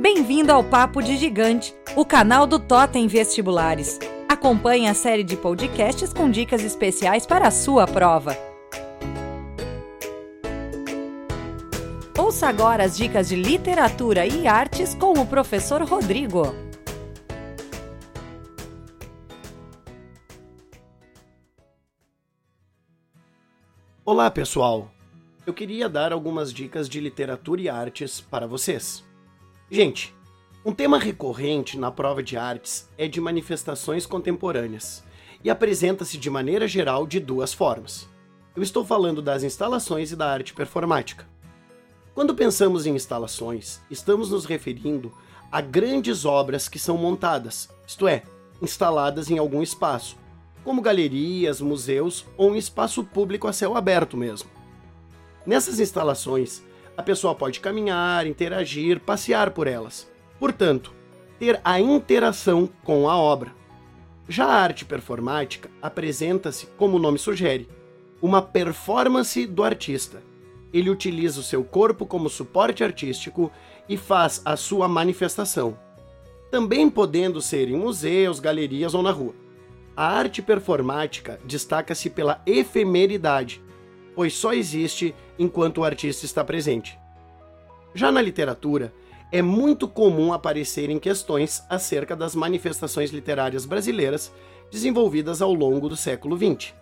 Bem-vindo ao Papo de Gigante, o canal do Totem Vestibulares. Acompanhe a série de podcasts com dicas especiais para a sua prova. Ouça agora as dicas de literatura e artes com o professor Rodrigo. Olá, pessoal! Eu queria dar algumas dicas de literatura e artes para vocês. Gente, um tema recorrente na prova de artes é de manifestações contemporâneas e apresenta-se de maneira geral de duas formas. Eu estou falando das instalações e da arte performática. Quando pensamos em instalações, estamos nos referindo a grandes obras que são montadas, isto é, instaladas em algum espaço, como galerias, museus ou um espaço público a céu aberto mesmo. Nessas instalações, a pessoa pode caminhar, interagir, passear por elas. Portanto, ter a interação com a obra. Já a arte performática apresenta-se, como o nome sugere, uma performance do artista. Ele utiliza o seu corpo como suporte artístico e faz a sua manifestação, também podendo ser em museus, galerias ou na rua. A arte performática destaca-se pela efemeridade, pois só existe enquanto o artista está presente. Já na literatura, é muito comum aparecerem questões acerca das manifestações literárias brasileiras desenvolvidas ao longo do século XX.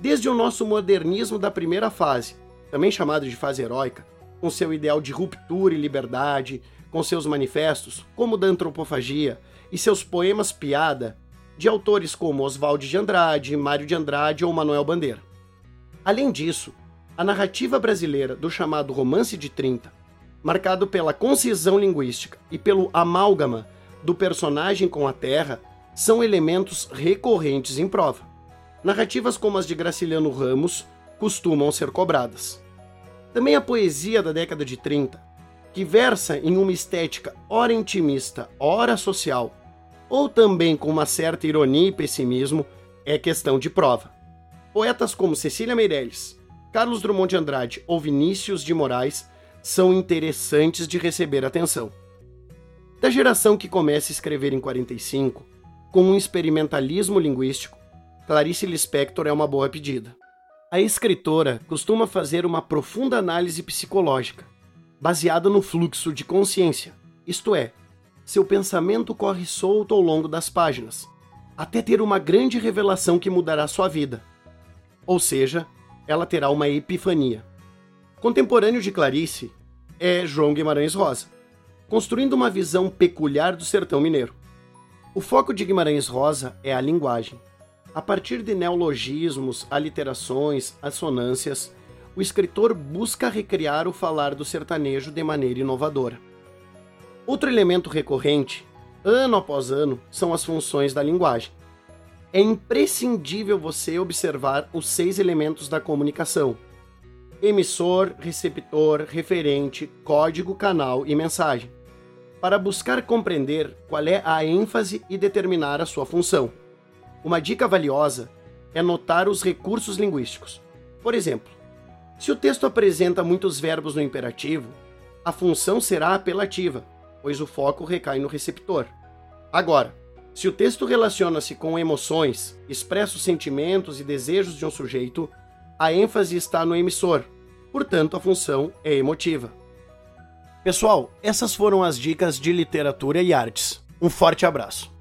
Desde o nosso modernismo da primeira fase, também chamado de fase heróica, com seu ideal de ruptura e liberdade, com seus manifestos, como da antropofagia, e seus poemas piada, de autores como Oswald de Andrade, Mário de Andrade ou Manuel Bandeira. Além disso, a narrativa brasileira do chamado romance de 30, marcado pela concisão linguística e pelo amálgama do personagem com a terra, são elementos recorrentes em prova. Narrativas como as de Graciliano Ramos costumam ser cobradas. Também a poesia da década de 30, que versa em uma estética ora intimista, ora social, ou também com uma certa ironia e pessimismo, é questão de prova. Poetas como Cecília Meirelles, Carlos Drummond de Andrade ou Vinícius de Moraes são interessantes de receber atenção. Da geração que começa a escrever em 45, com um experimentalismo linguístico, Clarice Lispector é uma boa pedida. A escritora costuma fazer uma profunda análise psicológica, baseada no fluxo de consciência, isto é, seu pensamento corre solto ao longo das páginas, até ter uma grande revelação que mudará sua vida. Ou seja, ela terá uma epifania. Contemporâneo de Clarice é João Guimarães Rosa, construindo uma visão peculiar do sertão mineiro. O foco de Guimarães Rosa é a linguagem. A partir de neologismos, aliterações, assonâncias, o escritor busca recriar o falar do sertanejo de maneira inovadora. Outro elemento recorrente, ano após ano, são as funções da linguagem. É imprescindível você observar os seis elementos da comunicação: emissor, receptor, referente, código, canal e mensagem, para buscar compreender qual é a ênfase e determinar a sua função. Uma dica valiosa é notar os recursos linguísticos. Por exemplo, se o texto apresenta muitos verbos no imperativo, a função será apelativa, pois o foco recai no receptor. Agora, se o texto relaciona-se com emoções, expressa os sentimentos e desejos de um sujeito, a ênfase está no emissor, portanto, a função é emotiva. Pessoal, essas foram as dicas de literatura e artes. Um forte abraço.